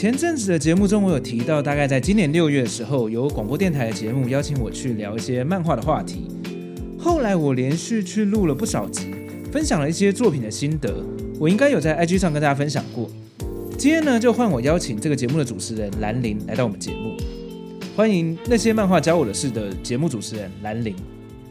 前阵子的节目中，我有提到，大概在今年六月的时候，有广播电台的节目邀请我去聊一些漫画的话题。后来我连续去录了不少集，分享了一些作品的心得，我应该有在 IG 上跟大家分享过。今天呢，就换我邀请这个节目的主持人兰陵来到我们节目，欢迎那些漫画教我的事的节目主持人兰陵。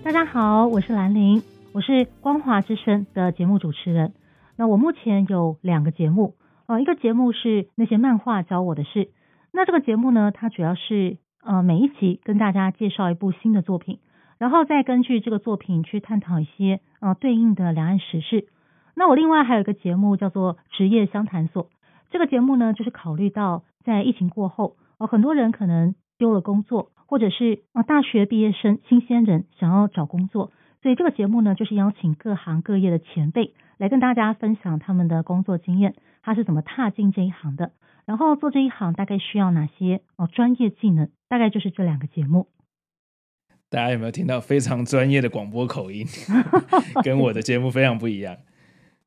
大家好，我是兰陵，我是光华之声的节目主持人。那我目前有两个节目。呃，一个节目是那些漫画教我的事。那这个节目呢，它主要是呃每一集跟大家介绍一部新的作品，然后再根据这个作品去探讨一些呃对应的两岸时事。那我另外还有一个节目叫做职业相谈所。这个节目呢，就是考虑到在疫情过后，呃很多人可能丢了工作，或者是呃大学毕业生、新鲜人想要找工作，所以这个节目呢，就是邀请各行各业的前辈来跟大家分享他们的工作经验。他是怎么踏进这一行的？然后做这一行大概需要哪些哦专业技能？大概就是这两个节目。大家有没有听到非常专业的广播口音？跟我的节目非常不一样。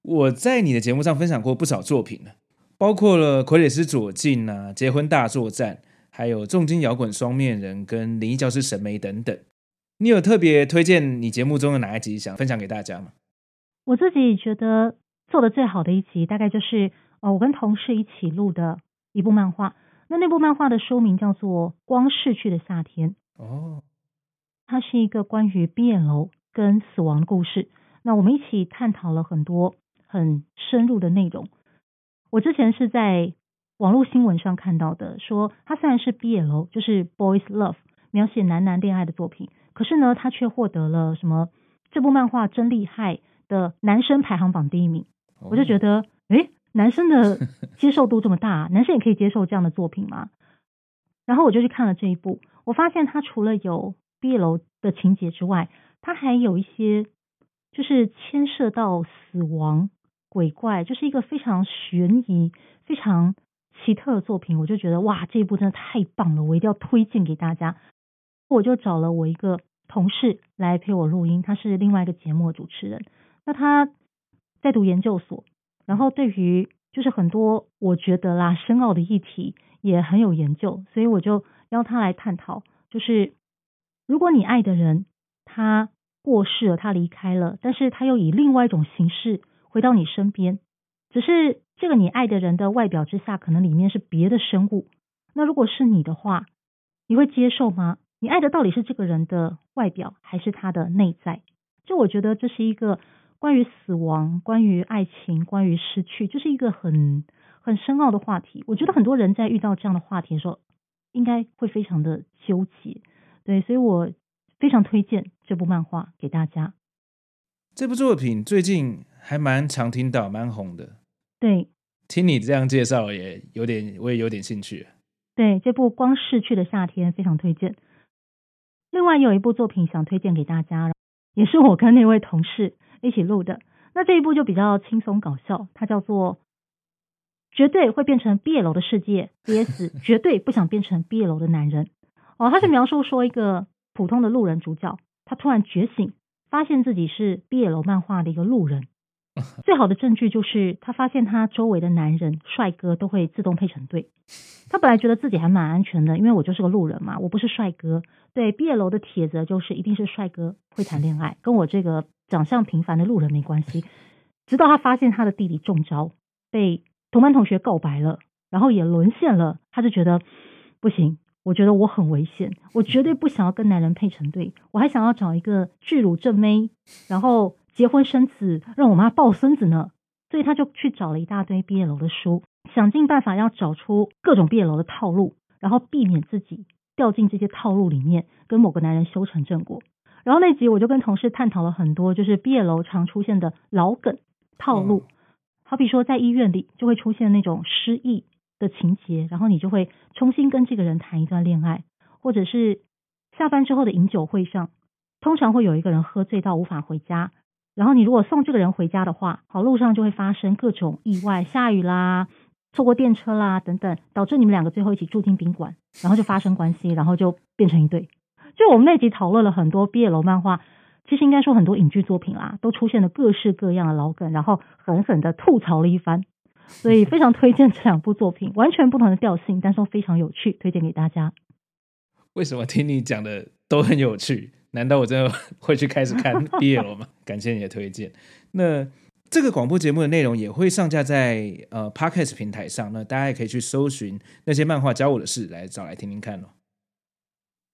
我在你的节目上分享过不少作品了，包括了《傀儡师左近》啊，《结婚大作战》，还有《重金摇滚双面人》跟《灵异教师神眉》等等。你有特别推荐你节目中的哪一集想分享给大家吗？我自己觉得做的最好的一集，大概就是。呃，我跟同事一起录的一部漫画，那那部漫画的书名叫做《光逝去的夏天》。哦，它是一个关于 BL 跟死亡的故事。那我们一起探讨了很多很深入的内容。我之前是在网络新闻上看到的，说它虽然是 BL，就是 Boys Love，描写男男恋爱的作品，可是呢，他却获得了什么这部漫画真厉害的男生排行榜第一名。我就觉得，诶。男生的接受度这么大，男生也可以接受这样的作品吗？然后我就去看了这一部，我发现它除了有 B 楼的情节之外，它还有一些就是牵涉到死亡、鬼怪，就是一个非常悬疑、非常奇特的作品。我就觉得哇，这一部真的太棒了，我一定要推荐给大家。我就找了我一个同事来陪我录音，他是另外一个节目的主持人，那他在读研究所。然后对于就是很多我觉得啦深奥的议题也很有研究，所以我就邀他来探讨。就是如果你爱的人他过世了，他离开了，但是他又以另外一种形式回到你身边，只是这个你爱的人的外表之下，可能里面是别的生物。那如果是你的话，你会接受吗？你爱的到底是这个人的外表，还是他的内在？就我觉得这是一个。关于死亡，关于爱情，关于失去，就是一个很很深奥的话题。我觉得很多人在遇到这样的话题的时候，应该会非常的纠结。对，所以我非常推荐这部漫画给大家。这部作品最近还蛮常听到，蛮红的。对，听你这样介绍，也有点，我也有点兴趣。对，这部《光逝去的夏天》非常推荐。另外有一部作品想推荐给大家，也是我跟那位同事。一起录的，那这一部就比较轻松搞笑，它叫做《绝对会变成 b 楼的世界》，VS 绝对不想变成 b 楼的男人。哦，他是描述说一个普通的路人主角，他突然觉醒，发现自己是 b 楼漫画的一个路人。最好的证据就是他发现他周围的男人帅哥都会自动配成对。他本来觉得自己还蛮安全的，因为我就是个路人嘛，我不是帅哥。对毕业楼的帖子就是一定是帅哥会谈恋爱，跟我这个。长相平凡的路人没关系，直到他发现他的弟弟中招，被同班同学告白了，然后也沦陷了，他就觉得不行，我觉得我很危险，我绝对不想要跟男人配成对，我还想要找一个巨乳正妹，然后结婚生子，让我妈抱孙子呢。所以他就去找了一大堆毕业楼的书，想尽办法要找出各种毕业楼的套路，然后避免自己掉进这些套路里面，跟某个男人修成正果。然后那集我就跟同事探讨了很多，就是毕业楼常出现的老梗套路，好比说在医院里就会出现那种失忆的情节，然后你就会重新跟这个人谈一段恋爱，或者是下班之后的饮酒会上，通常会有一个人喝醉到无法回家，然后你如果送这个人回家的话，好，路上就会发生各种意外，下雨啦，错过电车啦等等，导致你们两个最后一起住进宾馆，然后就发生关系，然后就变成一对。就我们那集讨论了很多 BL 漫画，其实应该说很多影剧作品啦，都出现了各式各样的老梗，然后狠狠的吐槽了一番。所以非常推荐这两部作品，完全不同的调性，但是都非常有趣，推荐给大家。为什么听你讲的都很有趣？难道我真的 会去开始看 BL 吗？感谢你的推荐。那这个广播节目的内容也会上架在呃 Podcast 平台上，那大家也可以去搜寻那些漫画教我的事来找来听听看哦。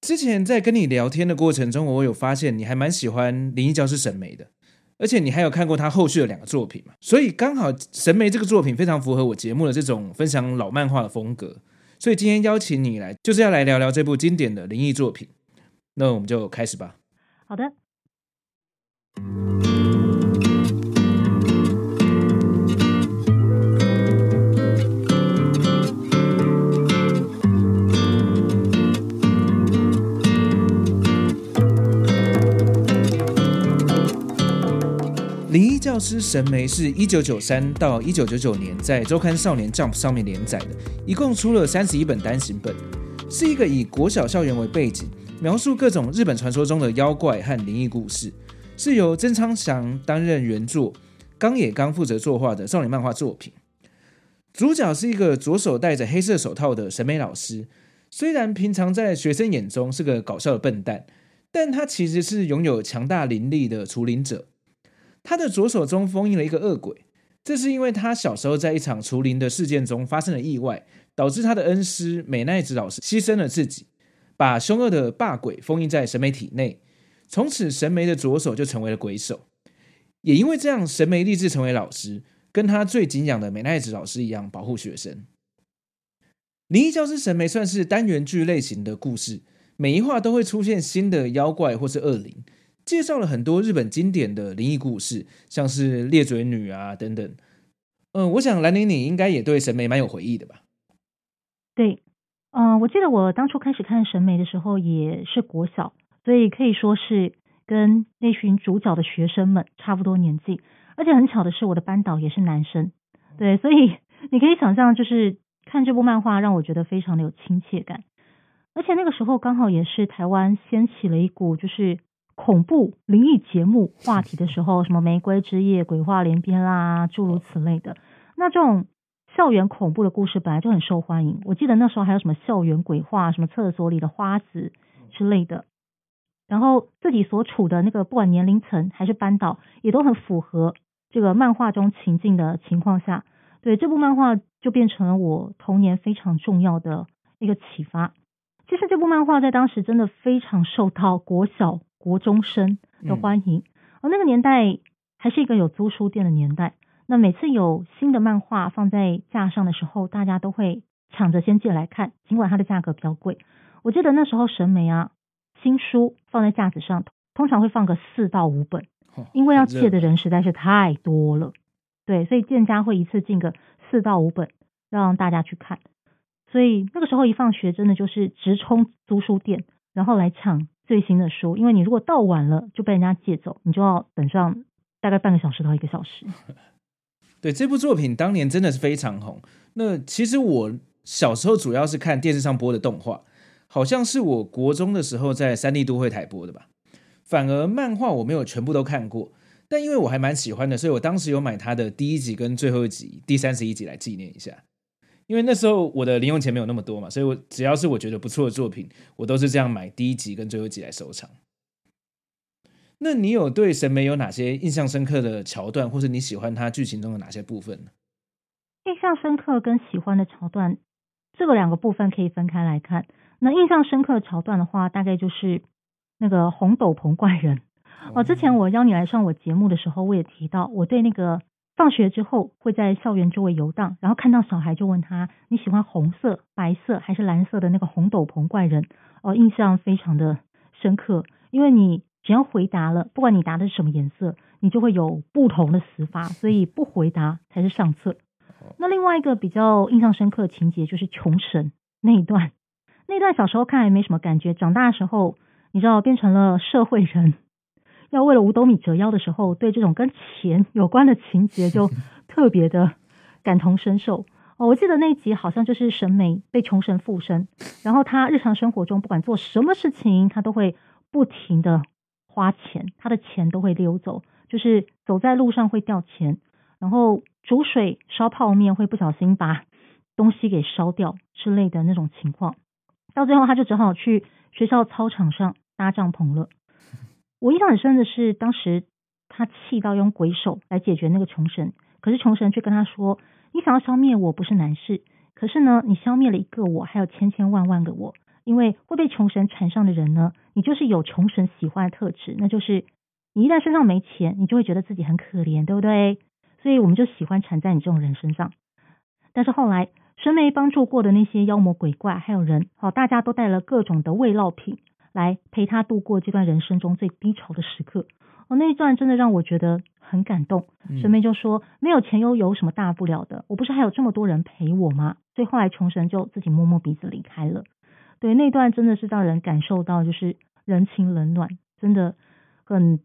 之前在跟你聊天的过程中，我有发现你还蛮喜欢《灵异教师》神眉的，而且你还有看过他后续的两个作品嘛，所以刚好神眉这个作品非常符合我节目的这种分享老漫画的风格，所以今天邀请你来就是要来聊聊这部经典的灵异作品，那我们就开始吧。好的。《灵异教师神眉》是一九九三到一九九九年在周刊少年 Jump 上面连载的，一共出了三十一本单行本，是一个以国小校园为背景，描述各种日本传说中的妖怪和灵异故事，是由曾昌祥担任原作，冈野刚负责作画的少年漫画作品。主角是一个左手戴着黑色手套的审美老师，虽然平常在学生眼中是个搞笑的笨蛋，但他其实是拥有强大灵力的除灵者。他的左手中封印了一个恶鬼，这是因为他小时候在一场除灵的事件中发生了意外，导致他的恩师美奈子老师牺牲了自己，把凶恶的霸鬼封印在神眉体内。从此，神眉的左手就成为了鬼手。也因为这样，神眉立志成为老师，跟他最敬仰的美奈子老师一样保护学生。灵异教师神眉算是单元剧类型的故事，每一话都会出现新的妖怪或是恶灵。介绍了很多日本经典的灵异故事，像是裂嘴女啊等等。嗯、我想兰陵你应该也对神眉蛮有回忆的吧？对，嗯、呃，我记得我当初开始看审美的时候也是国小，所以可以说是跟那群主角的学生们差不多年纪。而且很巧的是，我的班导也是男生，对，所以你可以想象，就是看这部漫画让我觉得非常的有亲切感。而且那个时候刚好也是台湾掀起了一股就是。恐怖灵异节目话题的时候，什么玫瑰之夜、鬼话连篇啦，诸如此类的。那这种校园恐怖的故事本来就很受欢迎。我记得那时候还有什么校园鬼话，什么厕所里的花子之类的。然后自己所处的那个不管年龄层还是班导，也都很符合这个漫画中情境的情况下，对这部漫画就变成了我童年非常重要的一个启发。其实这部漫画在当时真的非常受到 国小。国中生的欢迎，而那个年代还是一个有租书店的年代。那每次有新的漫画放在架上的时候，大家都会抢着先借来看，尽管它的价格比较贵。我记得那时候审美啊，新书放在架子上，通常会放个四到五本，因为要借的人实在是太多了。对，所以店家会一次进个四到五本，让大家去看。所以那个时候一放学，真的就是直冲租书店，然后来抢。最新的书，因为你如果到晚了就被人家借走，你就要等上大概半个小时到一个小时。对，这部作品当年真的是非常红。那其实我小时候主要是看电视上播的动画，好像是我国中的时候在三立都会台播的吧。反而漫画我没有全部都看过，但因为我还蛮喜欢的，所以我当时有买它的第一集跟最后一集第三十一集来纪念一下。因为那时候我的零用钱没有那么多嘛，所以我只要是我觉得不错的作品，我都是这样买第一集跟最后一集来收藏。那你有对神美有哪些印象深刻的桥段，或是你喜欢它剧情中的哪些部分呢？印象深刻跟喜欢的桥段，这个两个部分可以分开来看。那印象深刻的桥段的话，大概就是那个红斗篷怪人。哦，之前我邀你来上我节目的时候，我也提到我对那个。放学之后会在校园周围游荡，然后看到小孩就问他，你喜欢红色、白色还是蓝色的那个红斗篷怪人？哦，印象非常的深刻，因为你只要回答了，不管你答的是什么颜色，你就会有不同的死法，所以不回答才是上策。那另外一个比较印象深刻的情节就是穷神那一段，那一段小时候看还没什么感觉，长大的时候你知道变成了社会人，要为了五斗米折腰的时候，对这种跟钱有关的情节就特别的感同身受。哦，我记得那一集好像就是神美被穷神附身，然后他日常生活中不管做什么事情，他都会不停的花钱，他的钱都会溜走，就是走在路上会掉钱，然后煮水烧泡面会不小心把东西给烧掉之类的那种情况，到最后他就只好去学校操场上搭帐篷了。我印象很深的是，当时他气到用鬼手来解决那个穷神，可是穷神却跟他说。你想要消灭我不是难事，可是呢，你消灭了一个我，还有千千万万个我，因为会被穷神缠上的人呢，你就是有穷神喜欢的特质，那就是你一旦身上没钱，你就会觉得自己很可怜，对不对？所以我们就喜欢缠在你这种人身上。但是后来神眉帮助过的那些妖魔鬼怪还有人，好，大家都带了各种的慰劳品来陪他度过这段人生中最低潮的时刻。哦，那一段真的让我觉得很感动。神眉就说：“没有钱又有什么大不了的？我不是还有这么多人陪我吗？”所以后来穷神就自己摸摸鼻子离开了。对，那段真的是让人感受到就是人情冷暖，真的很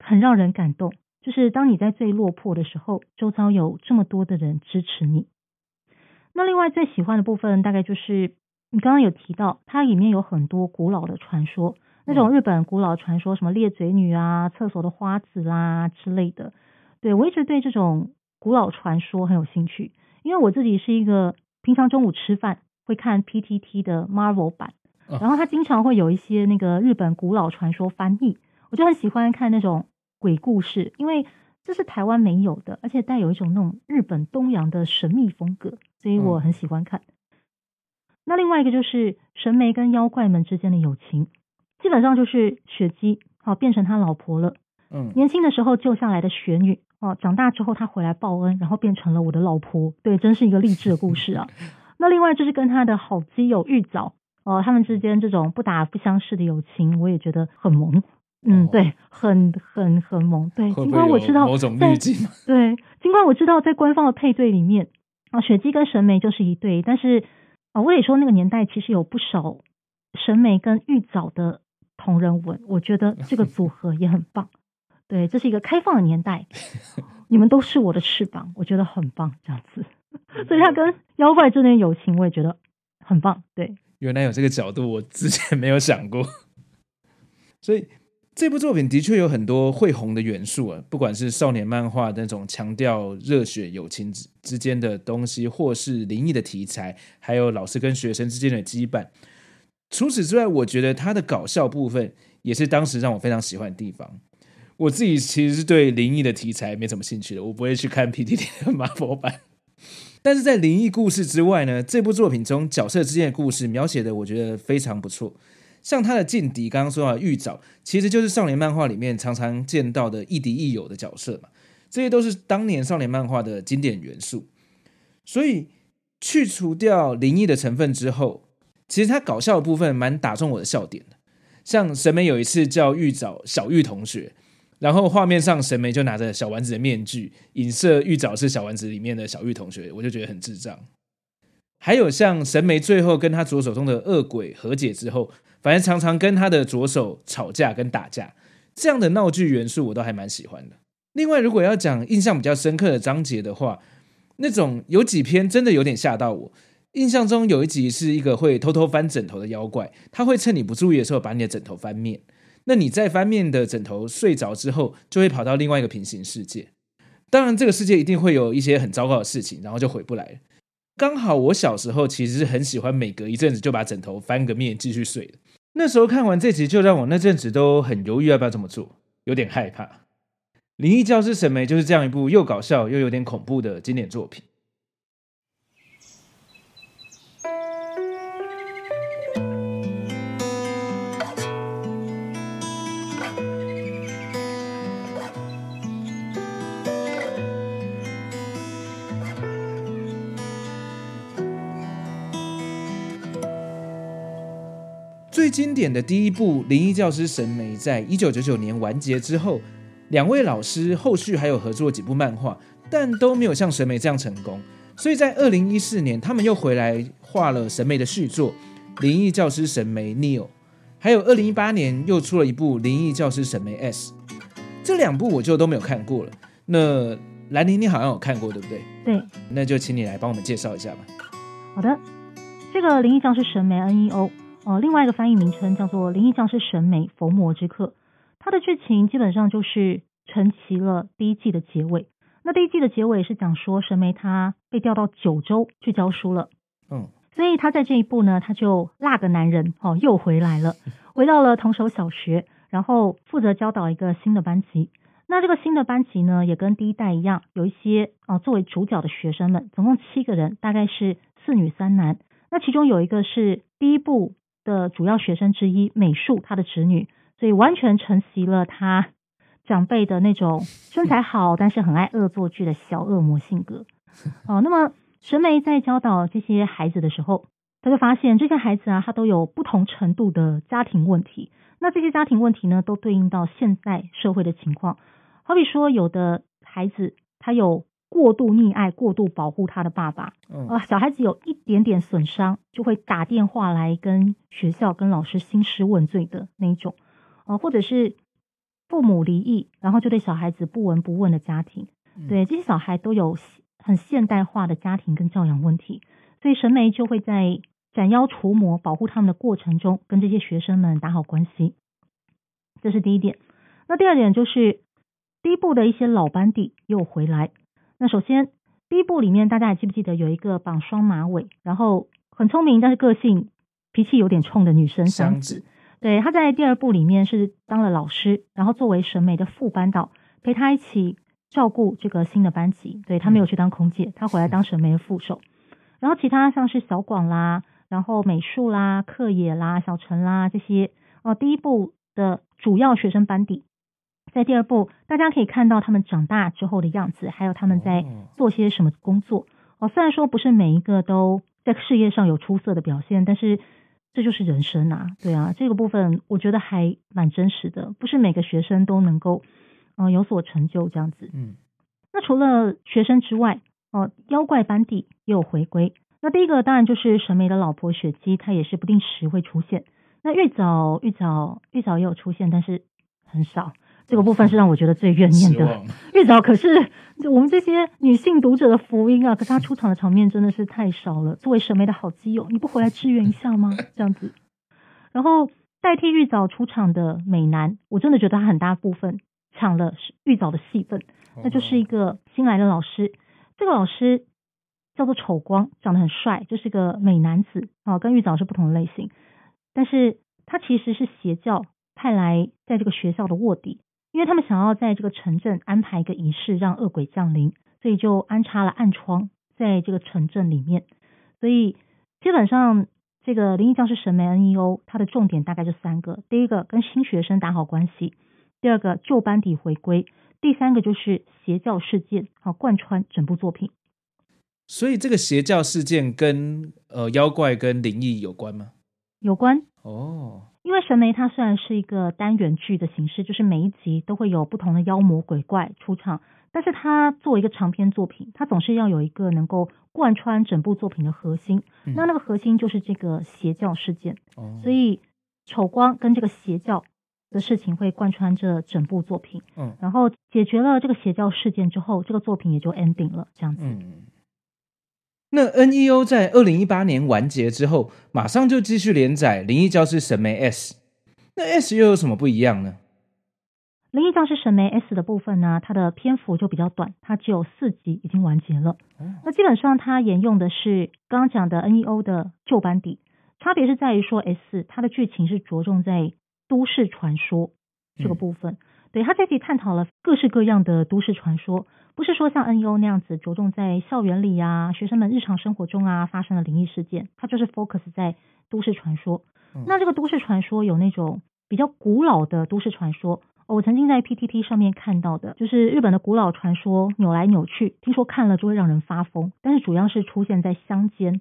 很让人感动。就是当你在最落魄的时候，周遭有这么多的人支持你。那另外最喜欢的部分，大概就是你刚刚有提到，它里面有很多古老的传说。那种日本古老传说，什么裂嘴女啊、厕所的花子啦、啊、之类的，对，我一直对这种古老传说很有兴趣，因为我自己是一个平常中午吃饭会看 PTT 的 Marvel 版，然后他经常会有一些那个日本古老传说翻译，我就很喜欢看那种鬼故事，因为这是台湾没有的，而且带有一种那种日本东洋的神秘风格，所以我很喜欢看。那另外一个就是神眉跟妖怪们之间的友情。基本上就是雪姬，好变成他老婆了。嗯，年轻的时候救下来的雪女，哦，长大之后他回来报恩，然后变成了我的老婆。对，真是一个励志的故事啊。那另外就是跟他的好基友玉藻，哦，他们之间这种不打不相识的友情，我也觉得很萌。嗯，哦、对，很很很萌。对，尽管我知道某种滤镜。对，尽管我知道在官方的配对里面，啊，雪姬跟神眉就是一对，但是啊，我也说那个年代其实有不少神眉跟玉藻的。同人文，我觉得这个组合也很棒。对，这是一个开放的年代，你们都是我的翅膀，我觉得很棒，这样子。所以他跟妖怪之间的友情，我也觉得很棒。对，原来有这个角度，我之前没有想过。所以这部作品的确有很多会红的元素啊，不管是少年漫画那种强调热血友情之之间的东西，或是灵异的题材，还有老师跟学生之间的羁绊。除此之外，我觉得他的搞笑部分也是当时让我非常喜欢的地方。我自己其实是对灵异的题材没什么兴趣的，我不会去看 PTT 的 Marvel 版。但是在灵异故事之外呢，这部作品中角色之间的故事描写的我觉得非常不错。像他的劲敌，刚刚说到玉藻，其实就是少年漫画里面常常见到的亦敌亦友的角色嘛。这些都是当年少年漫画的经典元素。所以去除掉灵异的成分之后，其实他搞笑的部分蛮打中我的笑点的，像神美有一次叫玉藻小玉同学，然后画面上神眉就拿着小丸子的面具，影射玉藻是小丸子里面的小玉同学，我就觉得很智障。还有像神眉最后跟他左手中的恶鬼和解之后，反正常常跟他的左手吵架跟打架，这样的闹剧元素我都还蛮喜欢的。另外，如果要讲印象比较深刻的章节的话，那种有几篇真的有点吓到我。印象中有一集是一个会偷偷翻枕头的妖怪，他会趁你不注意的时候把你的枕头翻面。那你在翻面的枕头睡着之后，就会跑到另外一个平行世界。当然，这个世界一定会有一些很糟糕的事情，然后就回不来了。刚好我小时候其实是很喜欢每隔一阵子就把枕头翻个面继续睡。那时候看完这集，就让我那阵子都很犹豫要不要这么做，有点害怕。《灵异教师神眉》就是这样一部又搞笑又有点恐怖的经典作品。最经典的第一部《灵异教师神眉》在一九九九年完结之后，两位老师后续还有合作几部漫画，但都没有像神眉这样成功。所以在二零一四年，他们又回来画了神眉的续作《灵异教师神眉 Neo》，还有二零一八年又出了一部《灵异教师神眉 S》。这两部我就都没有看过了。那兰妮，你好像有看过，对不对？对，那就请你来帮我们介绍一下吧。好的，这个《灵异教师神眉 NEO》哦，另外一个翻译名称叫做《灵异教师神眉逢魔之课》，它的剧情基本上就是承袭了第一季的结尾。那第一季的结尾是讲说神眉他被调到九州去教书了，嗯，所以他在这一步呢，他就落个男人哦又回来了，回到了同手小学，然后负责教导一个新的班级。那这个新的班级呢，也跟第一代一样，有一些哦作为主角的学生们，总共七个人，大概是四女三男。那其中有一个是第一部的主要学生之一，美术他的侄女，所以完全承袭了他。长辈的那种身材好，但是很爱恶作剧的小恶魔性格 哦。那么神梅在教导这些孩子的时候，他就发现这些孩子啊，他都有不同程度的家庭问题。那这些家庭问题呢，都对应到现在社会的情况。好比说，有的孩子他有过度溺爱、过度保护他的爸爸，啊，小孩子有一点点损伤，就会打电话来跟学校、跟老师兴师问罪的那一种，啊，或者是。父母离异，然后就对小孩子不闻不问的家庭，对这些小孩都有很现代化的家庭跟教养问题，所以神眉就会在斩妖除魔、保护他们的过程中，跟这些学生们打好关系。这是第一点。那第二点就是第一部的一些老班底又回来。那首先第一部里面，大家还记不记得有一个绑双马尾，然后很聪明，但是个性脾气有点冲的女生香子。对，她在第二部里面是当了老师，然后作为审美的副班导，陪她一起照顾这个新的班级。对，她没有去当空姐，她回来当审美的副手。然后其他像是小广啦，然后美术啦、课野啦、小陈啦这些哦，第一部的主要学生班底，在第二部大家可以看到他们长大之后的样子，还有他们在做些什么工作。哦，虽然说不是每一个都在事业上有出色的表现，但是。这就是人生啊，对啊，这个部分我觉得还蛮真实的，不是每个学生都能够，呃，有所成就这样子。嗯，那除了学生之外，哦、呃，妖怪班底也有回归。那第一个当然就是神眉的老婆雪姬，她也是不定时会出现。那玉藻、玉藻、玉藻也有出现，但是很少。这个部分是让我觉得最怨念的。玉藻可是我们这些女性读者的福音啊，可是她出场的场面真的是太少了。作为神眉的好基友，你不回来支援一下吗？这样子。然后代替玉藻出场的美男，我真的觉得他很大部分抢了玉藻的戏份。那就是一个新来的老师，这个老师叫做丑光，长得很帅，就是个美男子啊，跟玉藻是不同的类型。但是他其实是邪教派来在这个学校的卧底。因为他们想要在这个城镇安排一个仪式，让恶鬼降临，所以就安插了暗窗在这个城镇里面。所以基本上，这个灵异教师神眉 NEO 它的重点大概就三个：第一个跟新学生打好关系；第二个旧班底回归；第三个就是邪教事件，好贯穿整部作品。所以这个邪教事件跟呃妖怪跟灵异有关吗？有关哦。因为神眉它虽然是一个单元剧的形式，就是每一集都会有不同的妖魔鬼怪出场，但是它作为一个长篇作品，它总是要有一个能够贯穿整部作品的核心。嗯、那那个核心就是这个邪教事件，哦、所以丑光跟这个邪教的事情会贯穿着整部作品。嗯，然后解决了这个邪教事件之后，这个作品也就 ending 了，这样子。嗯那 NEO 在二零一八年完结之后，马上就继续连载《灵异教师神眉 S》。那 S 又有什么不一样呢？《灵异教师神眉 S》的部分呢，它的篇幅就比较短，它只有四集已经完结了。那基本上它沿用的是刚刚讲的 NEO 的旧班底，差别是在于说 S 它的剧情是着重在都市传说这个部分。嗯对，它这集探讨了各式各样的都市传说，不是说像 NEO 那样子着重在校园里啊、学生们日常生活中啊发生的灵异事件，它就是 focus 在都市传说。嗯、那这个都市传说有那种比较古老的都市传说，我曾经在 PTT 上面看到的，就是日本的古老传说，扭来扭去，听说看了就会让人发疯，但是主要是出现在乡间、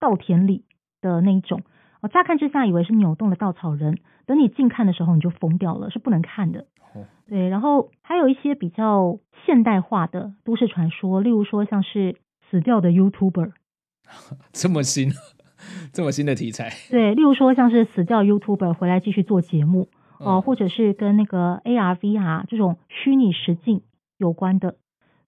稻田里的那一种。哦，乍看之下以为是扭动的稻草人，等你近看的时候你就疯掉了，是不能看的。对，然后还有一些比较现代化的都市传说，例如说像是死掉的 YouTuber，这么新，这么新的题材。对，例如说像是死掉 YouTuber 回来继续做节目哦、呃，或者是跟那个 AR、VR 这种虚拟实境有关的。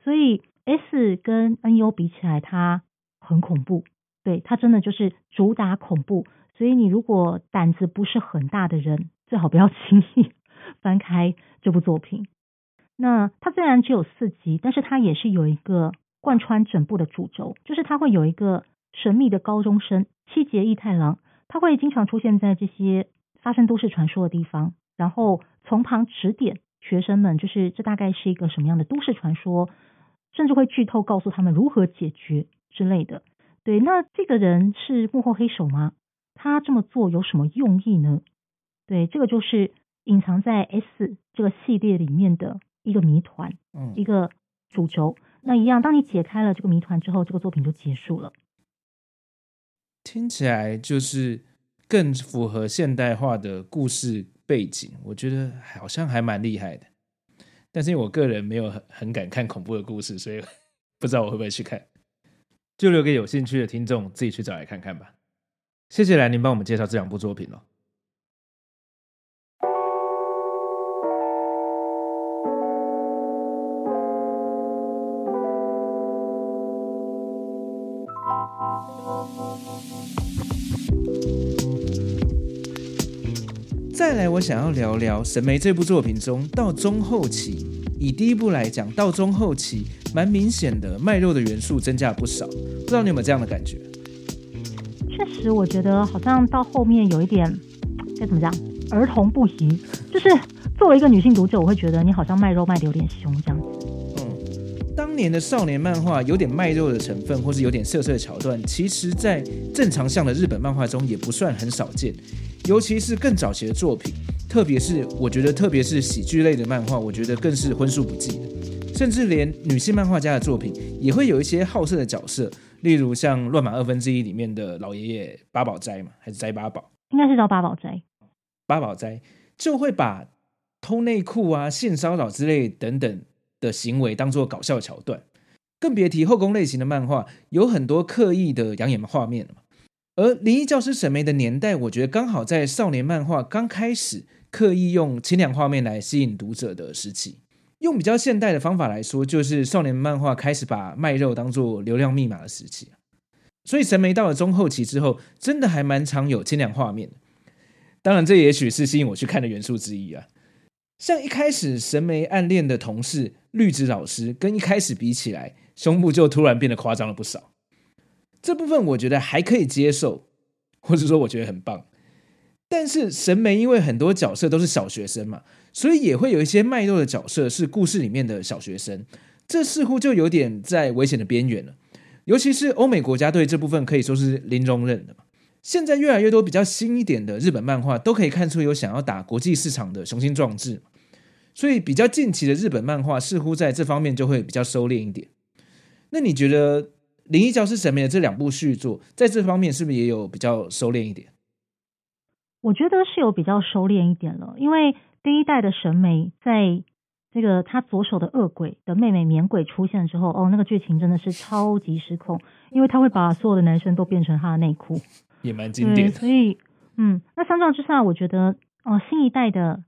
所以 S 跟 NEO 比起来，它很恐怖。对，它真的就是主打恐怖。所以你如果胆子不是很大的人，最好不要轻易翻开这部作品。那它虽然只有四集，但是它也是有一个贯穿整部的主轴，就是它会有一个神秘的高中生七节义太郎，他会经常出现在这些发生都市传说的地方，然后从旁指点学生们，就是这大概是一个什么样的都市传说，甚至会剧透告诉他们如何解决之类的。对，那这个人是幕后黑手吗？他这么做有什么用意呢？对，这个就是隐藏在 S 这个系列里面的一个谜团，嗯，一个主轴。那一样，当你解开了这个谜团之后，这个作品就结束了。听起来就是更符合现代化的故事背景，我觉得好像还蛮厉害的。但是因为我个人没有很很敢看恐怖的故事，所以 不知道我会不会去看，就留给有兴趣的听众自己去找来看看吧。谢谢兰宁帮我们介绍这两部作品了。来，我想要聊聊《神眉》这部作品中，到中后期，以第一部来讲，到中后期，蛮明显的卖肉的元素增加了不少。不知道你有没有这样的感觉？确实我觉得好像到后面有一点该怎么讲，儿童不宜。就是作为一个女性读者，我会觉得你好像卖肉卖的有点凶这样。年的少年漫画有点卖肉的成分，或是有点色色的桥段，其实在正常向的日本漫画中也不算很少见。尤其是更早期的作品，特别是我觉得，特别是喜剧类的漫画，我觉得更是荤素不忌的。甚至连女性漫画家的作品，也会有一些好色的角色。例如像《乱马二分之一》里面的老爷爷八宝斋嘛，还是斋八宝？应该是叫八宝斋。八宝斋就会把偷内裤啊、性骚扰之类等等的行为当做搞笑桥段，更别提后宫类型的漫画有很多刻意的养眼画面。而《灵异教师神眉》的年代，我觉得刚好在少年漫画刚开始刻意用清凉画面来吸引读者的时期。用比较现代的方法来说，就是少年漫画开始把卖肉当做流量密码的时期。所以神眉到了中后期之后，真的还蛮常有清凉画面。当然，这也许是吸引我去看的元素之一啊。像一开始神眉暗恋的同事绿植老师，跟一开始比起来，胸部就突然变得夸张了不少。这部分我觉得还可以接受，或者说我觉得很棒。但是神眉因为很多角色都是小学生嘛，所以也会有一些卖肉的角色是故事里面的小学生，这似乎就有点在危险的边缘了。尤其是欧美国家对这部分可以说是零容忍的嘛。现在越来越多比较新一点的日本漫画都可以看出有想要打国际市场的雄心壮志，所以比较近期的日本漫画似乎在这方面就会比较收敛一点。那你觉得《灵异教师神明》的这两部续作在这方面是不是也有比较收敛一点？我觉得是有比较收敛一点了，因为第一代的神眉，在这个他左手的恶鬼的妹妹棉鬼出现之后，哦，那个剧情真的是超级失控，因为他会把所有的男生都变成他的内裤，也蛮经典的。所以，嗯，那相较之下，我觉得，哦，新一代的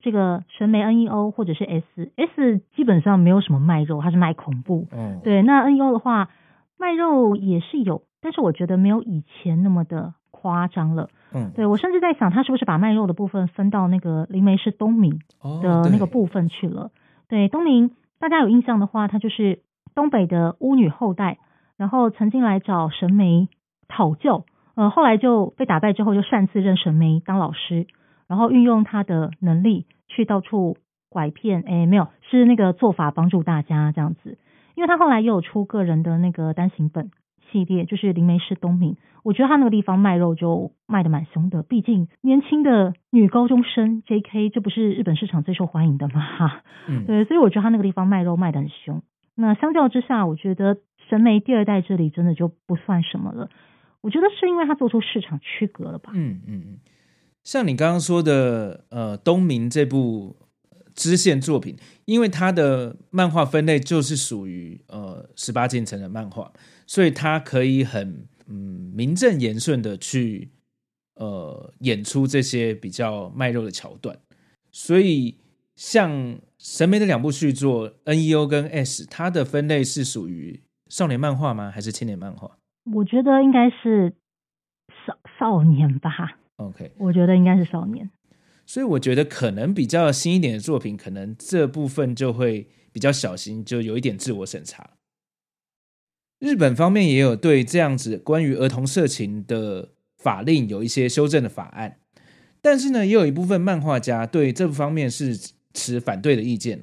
这个神眉 NEO 或者是 S，S 基本上没有什么卖肉，它是卖恐怖。嗯，对，那 NEO 的话，卖肉也是有，但是我觉得没有以前那么的夸张了。嗯，对，我甚至在想，他是不是把卖肉的部分分到那个灵媒是东明的那个部分去了？哦、对，对，东明，大家有印象的话，他就是东北的巫女后代，然后曾经来找神媒讨教，呃，后来就被打败之后，就擅自认神眉当老师，然后运用他的能力去到处拐骗，哎，没有，是那个做法帮助大家这样子，因为他后来也有出个人的那个单行本。系列就是灵媒师东明，我觉得他那个地方卖肉就卖的蛮凶的，毕竟年轻的女高中生 JK，这不是日本市场最受欢迎的嘛？哈，嗯，对，所以我觉得他那个地方卖肉卖的很凶。那相较之下，我觉得神眉第二代这里真的就不算什么了。我觉得是因为他做出市场区隔了吧？嗯嗯嗯，像你刚刚说的，呃，东明这部支线作品，因为它的漫画分类就是属于呃十八禁成人漫画，所以它可以很嗯名正言顺的去呃演出这些比较卖肉的桥段。所以像神眉的两部续作 NEO 跟 S，它的分类是属于少年漫画吗？还是青年漫画？我觉得应该是少少年吧。OK，我觉得应该是少年。所以我觉得可能比较新一点的作品，可能这部分就会比较小心，就有一点自我审查。日本方面也有对这样子关于儿童色情的法令有一些修正的法案，但是呢，也有一部分漫画家对这方面是持反对的意见。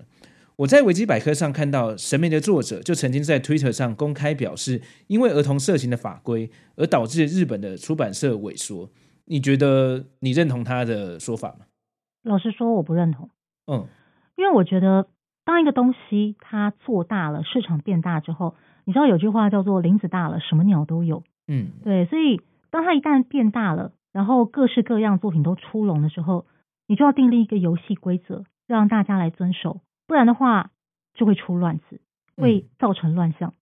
我在维基百科上看到，神秘的作者就曾经在 Twitter 上公开表示，因为儿童色情的法规而导致日本的出版社萎缩。你觉得你认同他的说法吗？老实说，我不认同。嗯，因为我觉得，当一个东西它做大了，市场变大之后，你知道有句话叫做“林子大了，什么鸟都有”。嗯，对，所以当它一旦变大了，然后各式各样作品都出笼的时候，你就要订立一个游戏规则，让大家来遵守，不然的话就会出乱子，会造成乱象。嗯。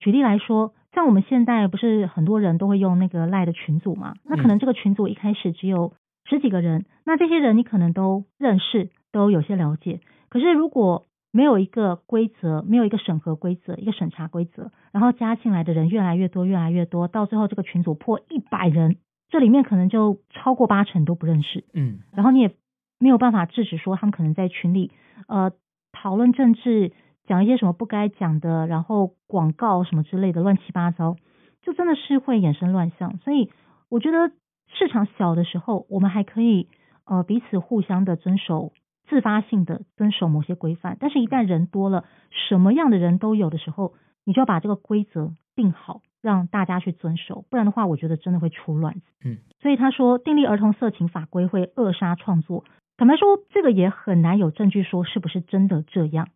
举例来说，像我们现在不是很多人都会用那个赖的群组嘛？那可能这个群组一开始只有。十几个人，那这些人你可能都认识，都有些了解。可是如果没有一个规则，没有一个审核规则，一个审查规则，然后加进来的人越来越多，越来越多，到最后这个群组破一百人，这里面可能就超过八成都不认识。嗯，然后你也没有办法制止说他们可能在群里呃讨论政治，讲一些什么不该讲的，然后广告什么之类的乱七八糟，就真的是会衍生乱象。所以我觉得。市场小的时候，我们还可以呃彼此互相的遵守，自发性的遵守某些规范。但是，一旦人多了，什么样的人都有的时候，你就要把这个规则定好，让大家去遵守。不然的话，我觉得真的会出乱子。嗯，所以他说订立儿童色情法规会扼杀创作。坦白说，这个也很难有证据说是不是真的这样。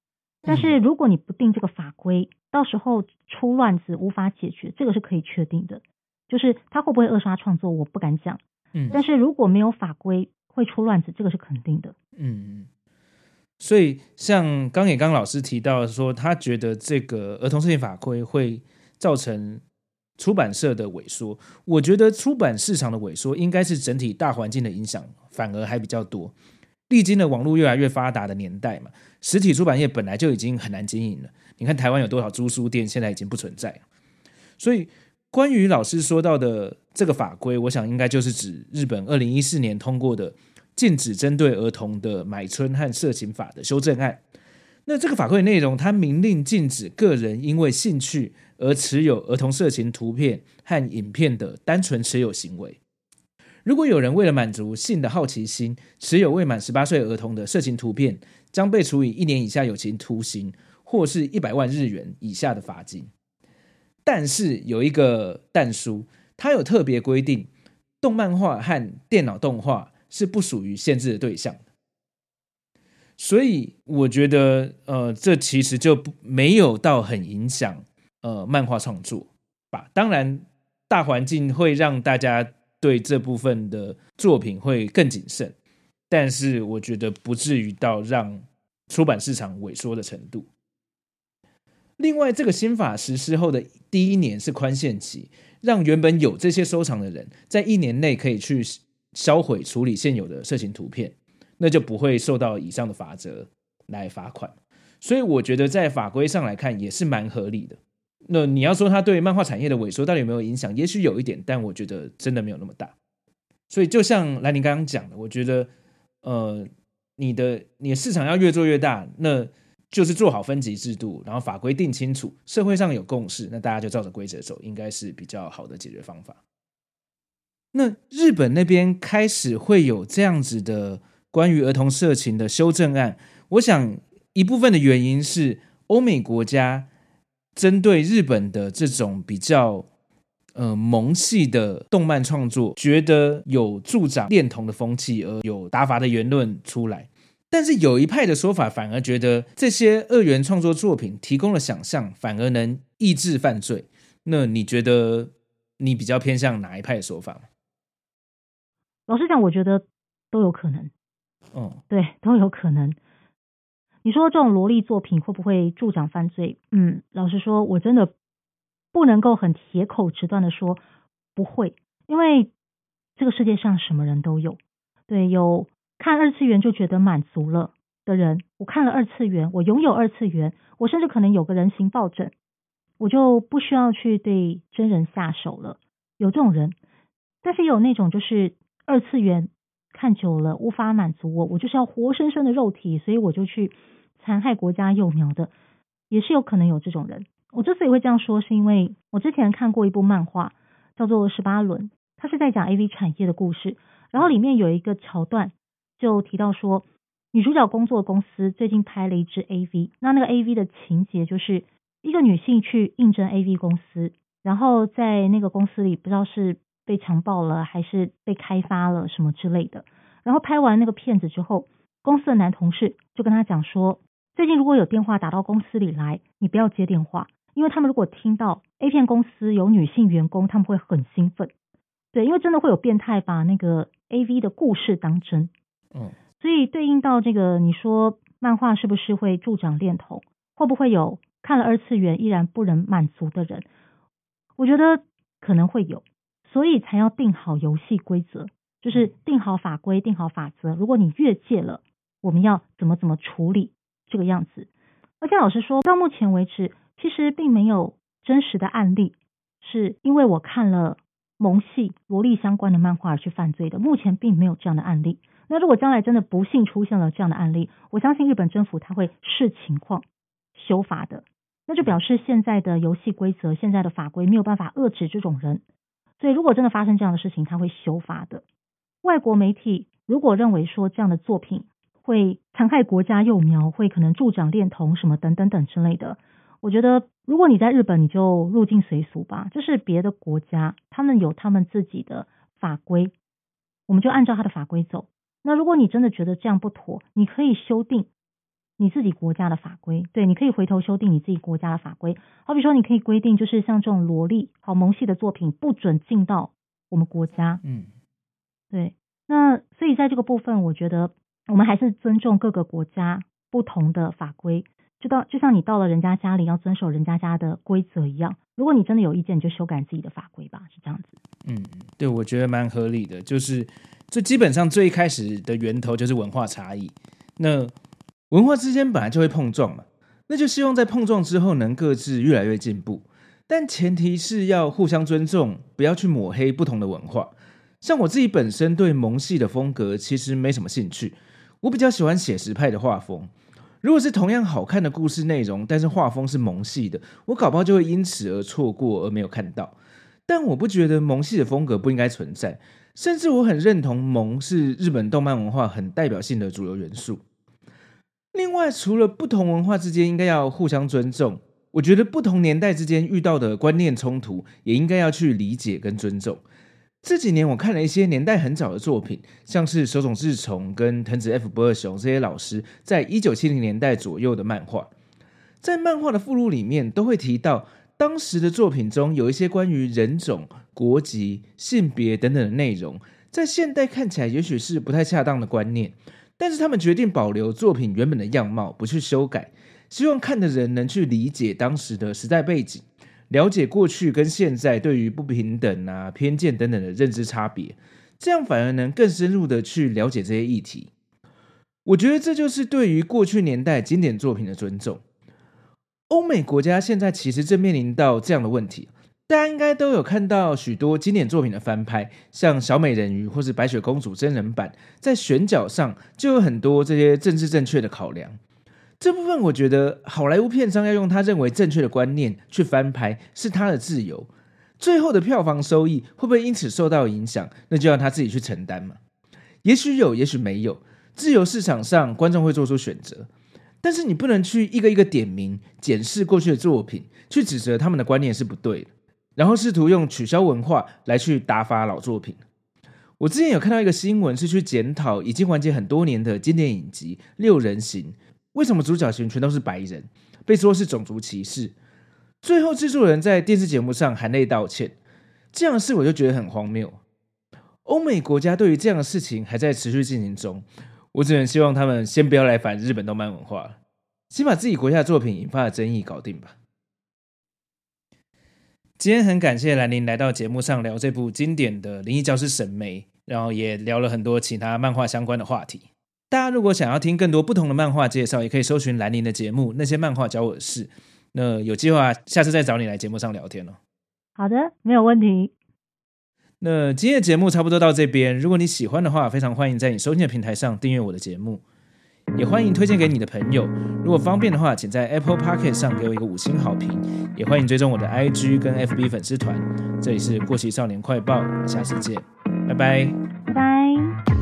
但是如果你不定这个法规，到时候出乱子无法解决，这个是可以确定的。就是他会不会扼杀创作，我不敢讲。嗯，但是如果没有法规会出乱子，这个是肯定的。嗯嗯，所以像刚也刚老师提到说，他觉得这个儿童色情法规会造成出版社的萎缩。我觉得出版市场的萎缩应该是整体大环境的影响，反而还比较多。历经了网络越来越发达的年代嘛，实体出版业本来就已经很难经营了。你看台湾有多少租书店，现在已经不存在，所以。关于老师说到的这个法规，我想应该就是指日本二零一四年通过的禁止针对儿童的买春和色情法的修正案。那这个法规内容，它明令禁止个人因为兴趣而持有儿童色情图片和影片的单纯持有行为。如果有人为了满足性的好奇心，持有未满十八岁儿童的色情图片，将被处以一年以下有期徒刑，或是一百万日元以下的罚金。但是有一个但书，它有特别规定，动漫画和电脑动画是不属于限制的对象的。所以我觉得，呃，这其实就没有到很影响呃漫画创作吧。当然，大环境会让大家对这部分的作品会更谨慎，但是我觉得不至于到让出版市场萎缩的程度。另外，这个新法实施后的第一年是宽限期，让原本有这些收藏的人在一年内可以去销毁处理现有的色情图片，那就不会受到以上的法则来罚款。所以，我觉得在法规上来看也是蛮合理的。那你要说它对漫画产业的萎缩到底有没有影响？也许有一点，但我觉得真的没有那么大。所以，就像兰妮刚刚讲的，我觉得，呃，你的你的市场要越做越大，那。就是做好分级制度，然后法规定清楚，社会上有共识，那大家就照着规则走，应该是比较好的解决方法。那日本那边开始会有这样子的关于儿童色情的修正案，我想一部分的原因是欧美国家针对日本的这种比较呃萌系的动漫创作，觉得有助长恋童的风气，而有打法的言论出来。但是有一派的说法，反而觉得这些二元创作作品提供了想象，反而能抑制犯罪。那你觉得你比较偏向哪一派的说法？老实讲，我觉得都有可能。哦，对，都有可能。你说这种萝莉作品会不会助长犯罪？嗯，老实说，我真的不能够很铁口直断的说不会，因为这个世界上什么人都有。对，有看二次元就觉得满足了的人，我看了二次元，我拥有二次元，我甚至可能有个人形抱枕，我就不需要去对真人下手了。有这种人，但是有那种就是二次元看久了无法满足我，我就是要活生生的肉体，所以我就去残害国家幼苗的，也是有可能有这种人。我之所以会这样说，是因为我之前看过一部漫画，叫做《十八轮》，它是在讲 AV 产业的故事。然后里面有一个桥段，就提到说，女主角工作的公司最近拍了一支 AV，那那个 AV 的情节就是一个女性去应征 AV 公司，然后在那个公司里不知道是被强暴了还是被开发了什么之类的。然后拍完那个片子之后，公司的男同事就跟他讲说，最近如果有电话打到公司里来，你不要接电话，因为他们如果听到 A 片公司有女性员工，他们会很兴奋。对，因为真的会有变态把那个 AV 的故事当真，嗯，所以对应到这个，你说漫画是不是会助长恋童？会不会有看了二次元依然不能满足的人？我觉得可能会有，所以才要定好游戏规则，就是定好法规、定好法则。如果你越界了，我们要怎么怎么处理这个样子？而且老实说，到目前为止，其实并没有真实的案例，是因为我看了。萌系萝莉相关的漫画而去犯罪的，目前并没有这样的案例。那如果将来真的不幸出现了这样的案例，我相信日本政府他会视情况修法的。那就表示现在的游戏规则、现在的法规没有办法遏制这种人。所以如果真的发生这样的事情，他会修法的。外国媒体如果认为说这样的作品会残害国家幼苗，会可能助长恋童什么等等等之类的。我觉得，如果你在日本，你就入境随俗吧。就是别的国家，他们有他们自己的法规，我们就按照他的法规走。那如果你真的觉得这样不妥，你可以修订你自己国家的法规。对，你可以回头修订你自己国家的法规。好比说，你可以规定，就是像这种萝莉、好萌系的作品，不准进到我们国家。嗯，对。那所以在这个部分，我觉得我们还是尊重各个国家不同的法规。就到就像你到了人家家里要遵守人家家的规则一样，如果你真的有意见，你就修改自己的法规吧，是这样子。嗯，对，我觉得蛮合理的。就是这基本上最开始的源头就是文化差异，那文化之间本来就会碰撞嘛，那就希望在碰撞之后能各自越来越进步，但前提是要互相尊重，不要去抹黑不同的文化。像我自己本身对萌系的风格其实没什么兴趣，我比较喜欢写实派的画风。如果是同样好看的故事内容，但是画风是萌系的，我搞不好就会因此而错过而没有看到。但我不觉得萌系的风格不应该存在，甚至我很认同萌是日本动漫文化很代表性的主流元素。另外，除了不同文化之间应该要互相尊重，我觉得不同年代之间遇到的观念冲突也应该要去理解跟尊重。这几年我看了一些年代很早的作品，像是手冢治虫跟藤子 F 不二雄这些老师在一九七零年代左右的漫画，在漫画的附录里面都会提到，当时的作品中有一些关于人种、国籍、性别等等的内容，在现代看起来也许是不太恰当的观念，但是他们决定保留作品原本的样貌，不去修改，希望看的人能去理解当时的时代背景。了解过去跟现在对于不平等啊、偏见等等的认知差别，这样反而能更深入的去了解这些议题。我觉得这就是对于过去年代经典作品的尊重。欧美国家现在其实正面临到这样的问题，大家应该都有看到许多经典作品的翻拍，像小美人鱼或是白雪公主真人版，在选角上就有很多这些政治正确的考量。这部分我觉得好莱坞片商要用他认为正确的观念去翻拍是他的自由，最后的票房收益会不会因此受到影响，那就让他自己去承担嘛。也许有，也许没有，自由市场上观众会做出选择，但是你不能去一个一个点名检视过去的作品，去指责他们的观念是不对的，然后试图用取消文化来去打发老作品。我之前有看到一个新闻，是去检讨已经完结很多年的经典影集《六人行》。为什么主角群全都是白人？被说是种族歧视。最后制作人在电视节目上含泪道歉，这样的事我就觉得很荒谬。欧美国家对于这样的事情还在持续进行中，我只能希望他们先不要来反日本动漫文化。先把自己国家的作品引发的争议搞定吧。今天很感谢兰陵来到节目上聊这部经典的《灵异教师沈眉》，然后也聊了很多其他漫画相关的话题。大家如果想要听更多不同的漫画介绍，也可以搜寻兰陵的节目《那些漫画教我的事》。那有计划下次再找你来节目上聊天哦。好的，没有问题。那今天的节目差不多到这边，如果你喜欢的话，非常欢迎在你收听的平台上订阅我的节目。也欢迎推荐给你的朋友，如果方便的话，请在 Apple Pocket 上给我一个五星好评。也欢迎追踪我的 IG 跟 FB 粉丝团。这里是过期少年快报，下次见，拜拜拜。